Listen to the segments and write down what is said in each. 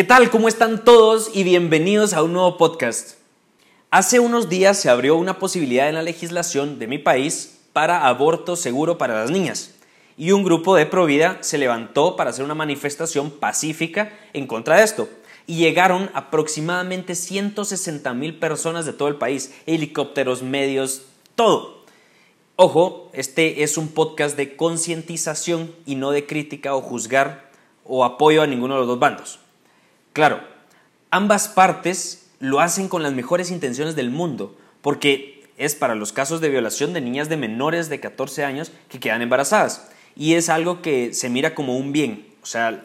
¿Qué tal? ¿Cómo están todos? Y bienvenidos a un nuevo podcast. Hace unos días se abrió una posibilidad en la legislación de mi país para aborto seguro para las niñas. Y un grupo de Provida se levantó para hacer una manifestación pacífica en contra de esto. Y llegaron aproximadamente 160 mil personas de todo el país, helicópteros, medios, todo. Ojo, este es un podcast de concientización y no de crítica o juzgar o apoyo a ninguno de los dos bandos. Claro, ambas partes lo hacen con las mejores intenciones del mundo, porque es para los casos de violación de niñas de menores de 14 años que quedan embarazadas. Y es algo que se mira como un bien. O sea,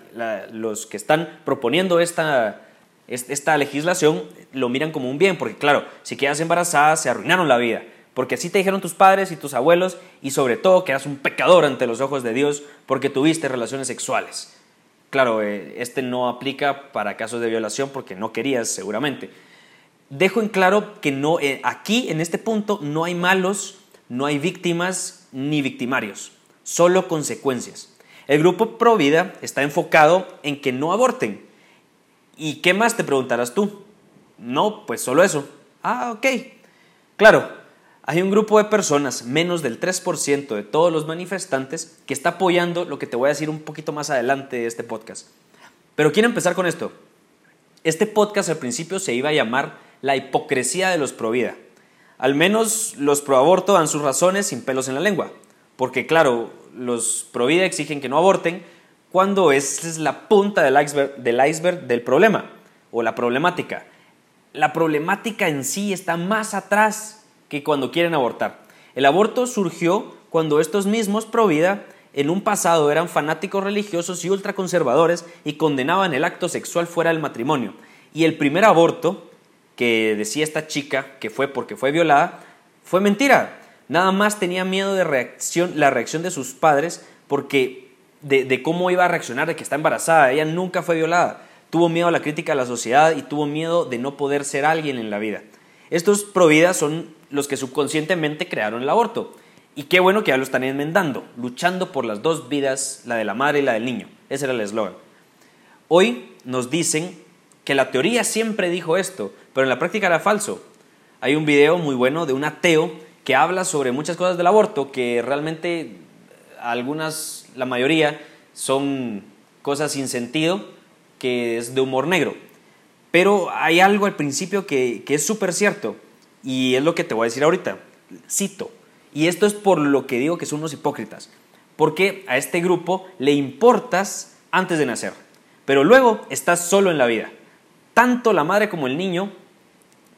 los que están proponiendo esta, esta legislación lo miran como un bien, porque claro, si quedas embarazada se arruinaron la vida, porque así te dijeron tus padres y tus abuelos, y sobre todo que eras un pecador ante los ojos de Dios porque tuviste relaciones sexuales. Claro, eh, este no aplica para casos de violación porque no querías seguramente. Dejo en claro que no, eh, aquí en este punto no hay malos, no hay víctimas ni victimarios, solo consecuencias. El grupo Provida está enfocado en que no aborten. ¿Y qué más te preguntarás tú? No, pues solo eso. Ah, ok. Claro, hay un grupo de personas, menos del 3% de todos los manifestantes, que está apoyando lo que te voy a decir un poquito más adelante de este podcast. Pero quiero empezar con esto. Este podcast al principio se iba a llamar La hipocresía de los pro vida. Al menos los pro aborto dan sus razones sin pelos en la lengua. Porque claro, los pro vida exigen que no aborten cuando es la punta del iceberg, del iceberg del problema o la problemática. La problemática en sí está más atrás que cuando quieren abortar. El aborto surgió cuando estos mismos pro vida en un pasado eran fanáticos religiosos y ultraconservadores y condenaban el acto sexual fuera del matrimonio. Y el primer aborto, que decía esta chica que fue porque fue violada, fue mentira. Nada más tenía miedo de reacción, la reacción de sus padres porque de, de cómo iba a reaccionar de que está embarazada. Ella nunca fue violada. Tuvo miedo a la crítica de la sociedad y tuvo miedo de no poder ser alguien en la vida. Estos providas son los que subconscientemente crearon el aborto. Y qué bueno que ya lo están enmendando, luchando por las dos vidas, la de la madre y la del niño. Ese era el eslogan. Hoy nos dicen que la teoría siempre dijo esto, pero en la práctica era falso. Hay un video muy bueno de un ateo que habla sobre muchas cosas del aborto que realmente algunas, la mayoría, son cosas sin sentido, que es de humor negro. Pero hay algo al principio que, que es súper cierto. Y es lo que te voy a decir ahorita. Cito. Y esto es por lo que digo que son unos hipócritas. Porque a este grupo le importas antes de nacer. Pero luego estás solo en la vida. Tanto la madre como el niño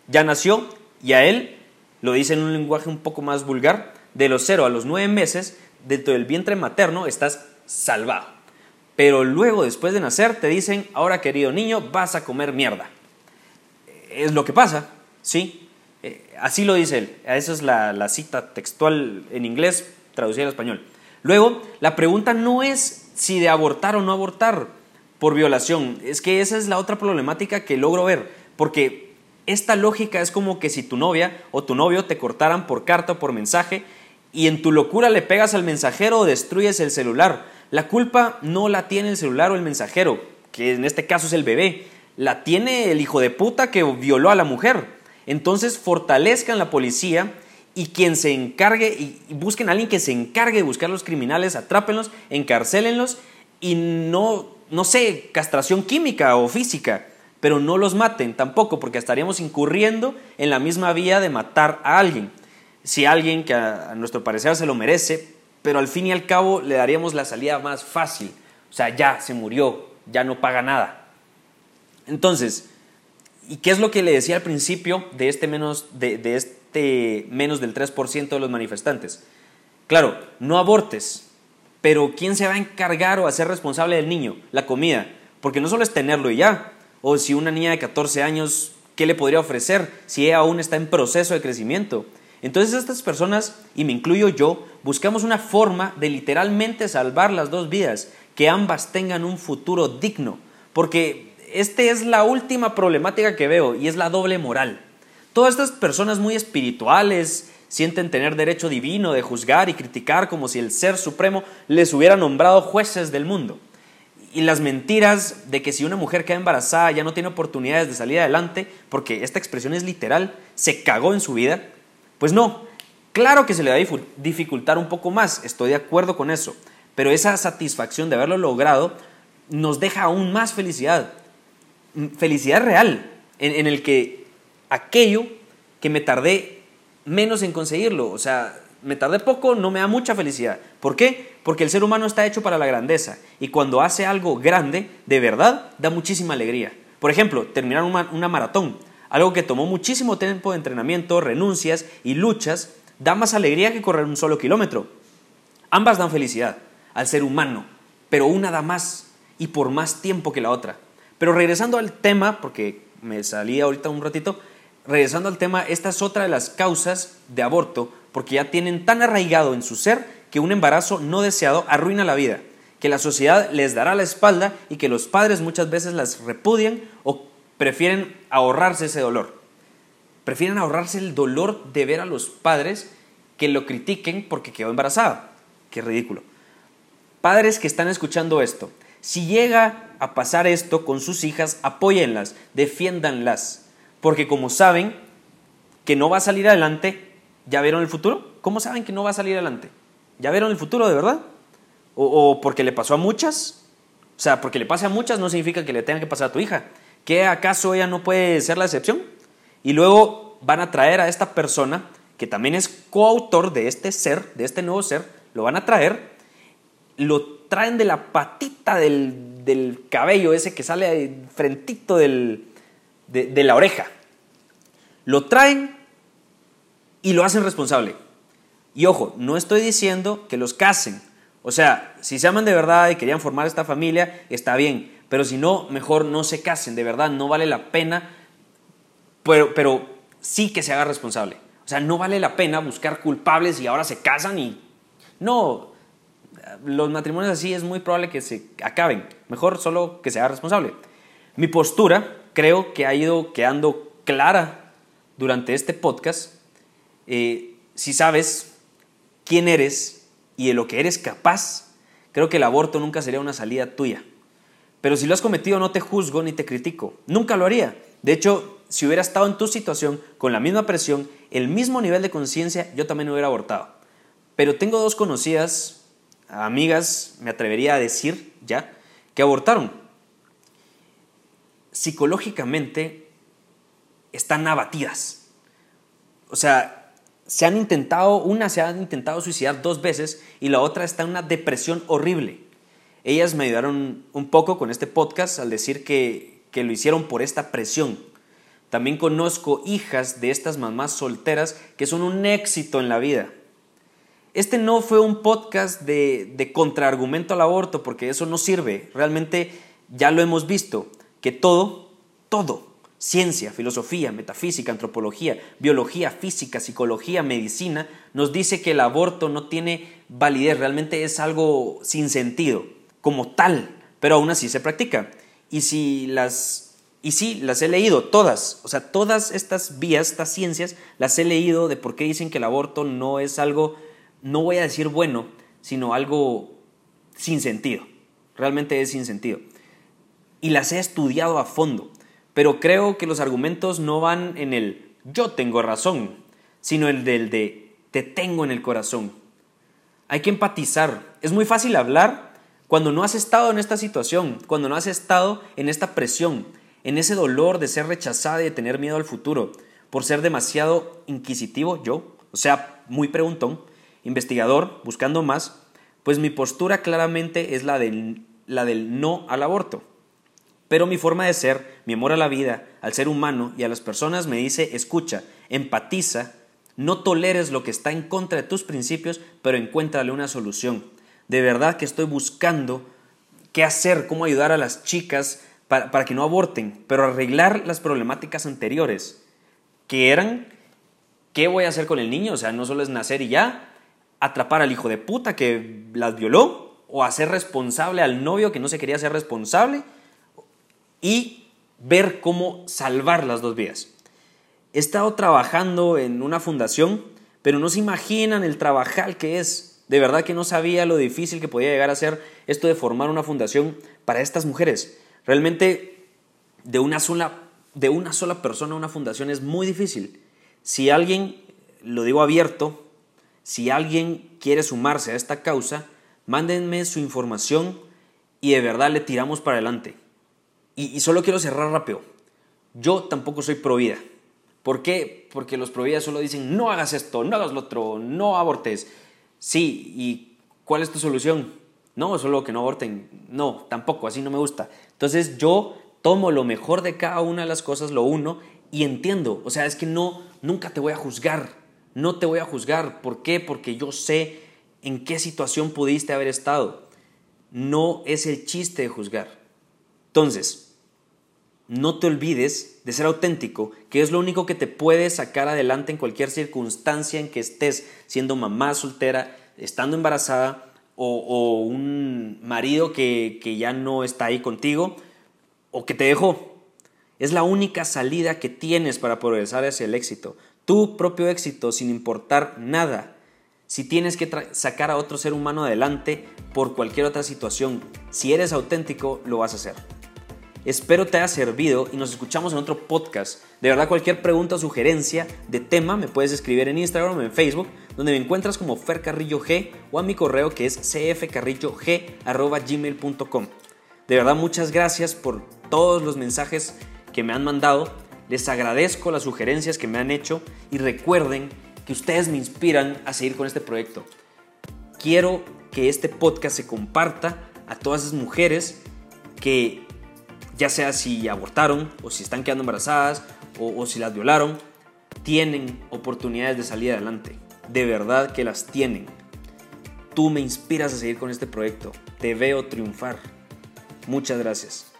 ya nació y a él, lo dice en un lenguaje un poco más vulgar, de los 0 a los 9 meses, dentro del vientre materno estás salvado. Pero luego, después de nacer, te dicen, ahora querido niño, vas a comer mierda. Es lo que pasa, ¿sí? Eh, así lo dice él. Esa es la, cita textual en inglés traducida al español. Luego, la pregunta no es si de abortar o no abortar por violación. Es que esa es la otra problemática que logro ver. Porque esta lógica es como que si tu novia o tu novio te cortaran por carta o por mensaje y en tu locura le pegas al mensajero o destruyes el celular. La culpa no la tiene el celular o el mensajero, que en este caso es el bebé. La tiene el hijo de puta que violó a la mujer. Entonces fortalezcan la policía y quien se encargue, y busquen a alguien que se encargue de buscar a los criminales, atrápenlos, encarcélenlos y no, no sé, castración química o física, pero no los maten tampoco, porque estaríamos incurriendo en la misma vía de matar a alguien. Si alguien que a, a nuestro parecer se lo merece, pero al fin y al cabo le daríamos la salida más fácil. O sea, ya se murió, ya no paga nada. Entonces, ¿Y qué es lo que le decía al principio de este menos, de, este menos del 3% de los manifestantes? Claro, no abortes, pero ¿quién se va a encargar o a ser responsable del niño? La comida, porque no solo es tenerlo y ya, o si una niña de 14 años, ¿qué le podría ofrecer si ella aún está en proceso de crecimiento? Entonces estas personas, y me incluyo yo, buscamos una forma de literalmente salvar las dos vidas, que ambas tengan un futuro digno, porque esta es la última problemática que veo y es la doble moral. Todas estas personas muy espirituales sienten tener derecho divino de juzgar y criticar como si el Ser Supremo les hubiera nombrado jueces del mundo. y las mentiras de que si una mujer queda embarazada ya no tiene oportunidades de salir adelante, porque esta expresión es literal, se cagó en su vida, pues no, claro que se le va a dificultar un poco más, estoy de acuerdo con eso, pero esa satisfacción de haberlo logrado nos deja aún más felicidad, mm, felicidad real, en, en el que aquello que me tardé menos en conseguirlo, o sea, me tardé poco, no me da mucha felicidad. ¿Por qué? Porque el ser humano está hecho para la grandeza y cuando hace algo grande, de verdad, da muchísima alegría. Por ejemplo, terminar una, maratón, algo que tomó muchísimo tiempo de entrenamiento, renuncias y luchas, da más alegría que correr un solo kilómetro. Ambas dan felicidad al ser humano, pero una da más y por más tiempo que la otra. Pero regresando al tema, porque me salí ahorita un ratito, regresando al tema, esta es otra de las causas de aborto porque ya tienen tan arraigado en su ser que un embarazo no deseado arruina la vida, que la sociedad les dará la espalda y que los padres muchas veces las repudian o prefieren ahorrarse ese dolor. Prefieren ahorrarse el dolor de ver a los padres que lo critiquen porque quedó embarazada. Qué ridículo. Padres que están escuchando esto, si llega a pasar esto con sus hijas, apóyenlas, defiéndanlas, porque como saben que no va a salir adelante, ¿Ya vieron el futuro? ¿Cómo saben que no va a salir adelante? ¿Ya vieron el futuro de verdad? ¿O, porque le pasó a muchas? O sea, porque le pase a muchas no significa que le tenga que pasar a tu hija. ¿Qué acaso ella no puede ser la excepción? Y luego van a traer a esta persona, que también es coautor de este ser, de este nuevo ser, lo van a traer, lo traen de la patita del, cabello, ese que sale frentito del, de la oreja. Lo traen y lo hacen responsable. Y ojo, no estoy diciendo que los casen. O sea, si se aman de verdad y querían formar esta familia, está bien. Pero si no, mejor no se casen. De verdad, no vale la pena. Pero, pero sí que se haga responsable. O sea, no vale la pena buscar culpables y ahora se casan y... No, los matrimonios así es muy probable que se acaben. Mejor solo que se haga responsable. Mi postura creo que ha ido quedando clara durante este podcast eh, si sabes quién eres y de lo que eres capaz, creo que el aborto nunca sería una salida tuya. Pero si lo has cometido no te juzgo ni te critico. Nunca lo haría. De hecho, si hubiera estado en tu situación con la misma presión, el mismo nivel de conciencia, yo también hubiera abortado. Pero tengo dos conocidas, amigas, me atrevería a decir ya, que abortaron. Psicológicamente están abatidas. O sea, se han intentado, una se han intentado suicidar dos veces y la otra está en una depresión horrible. Ellas me ayudaron un poco con este podcast al decir que, que lo hicieron por esta presión. También conozco hijas de estas mamás solteras que son un éxito en la vida. Este no fue un podcast de, de contraargumento al aborto porque eso no sirve. Realmente ya lo hemos visto, que todo, todo Ciencia, filosofía, metafísica, antropología, biología, física, psicología, medicina, nos dice que el aborto no tiene validez, realmente es algo sin sentido, como tal, pero aún así se practica. Y si las y sí, las he leído todas, o sea, todas estas vías, estas ciencias, las he leído de por qué dicen que el aborto no es algo, no voy a decir bueno, sino algo sin sentido. Realmente es sin sentido. Y las he estudiado a fondo pero creo que los argumentos no van en el yo tengo razón, sino el del de te tengo en el corazón. Hay que empatizar. Es muy fácil hablar cuando no has estado en esta situación, cuando no has estado en esta presión, en ese dolor de ser rechazada y de tener miedo al futuro, por ser demasiado inquisitivo yo, o sea, muy preguntón, investigador, buscando más, pues mi postura claramente es la del, la del no al aborto. Pero mi forma de ser, mi amor a la vida, al ser humano y a las personas me dice, escucha, empatiza, no toleres lo que está en contra de tus principios, pero encuéntrale una solución. De verdad que estoy buscando qué hacer, cómo ayudar a las chicas para, para que no aborten, pero arreglar las problemáticas anteriores, que eran, ¿qué voy a hacer con el niño? O sea, no solo es nacer y ya, atrapar al hijo de puta que las violó, o hacer responsable al novio que no se quería hacer responsable, y ver cómo salvar las dos vías. He estado trabajando en una fundación, pero no se imaginan el trabajar que es. De verdad que no sabía lo difícil que podía llegar a ser esto de formar una fundación para estas mujeres. Realmente de una sola, de una sola persona una fundación es muy difícil. Si alguien, lo digo abierto, si alguien quiere sumarse a esta causa, mándenme su información y de verdad le tiramos para adelante. Y, solo quiero cerrar rápido. Yo tampoco soy pro vida. ¿Por qué? Porque los pro vida solo dicen no hagas esto, no hagas lo otro, no abortes. Sí, ¿y cuál es tu solución? No, solo que no aborten. No, tampoco, así no me gusta. Entonces yo tomo lo mejor de cada una de las cosas, lo uno, y entiendo. O sea, es que no, nunca te voy a juzgar. No te voy a juzgar. ¿Por qué? Porque yo sé en qué situación pudiste haber estado. No es el chiste de juzgar. Entonces, no te olvides de ser auténtico, que es lo único que te puede sacar adelante en cualquier circunstancia en que estés, siendo mamá soltera, estando embarazada o, un marido que, que ya no está ahí contigo o que te dejó. Es la única salida que tienes para progresar hacia el éxito. Tu propio éxito sin importar nada. Si tienes que sacar a otro ser humano adelante por cualquier otra situación, si eres auténtico, lo vas a hacer. Espero te haya servido y nos escuchamos en otro podcast. De verdad, cualquier pregunta o sugerencia de tema me puedes escribir en Instagram o en Facebook, donde me encuentras como Fer Carrillo G o a mi correo que es cfcarrillog.gmail.com. De verdad, muchas gracias por todos los mensajes que me han mandado. Les agradezco las sugerencias que me han hecho y recuerden que ustedes me inspiran a seguir con este proyecto. Quiero que este podcast se comparta a todas esas mujeres que ya sea si abortaron o si están quedando embarazadas o, si las violaron, tienen oportunidades de salir adelante. De verdad que las tienen. Tú me inspiras a seguir con este proyecto. Te veo triunfar. Muchas gracias.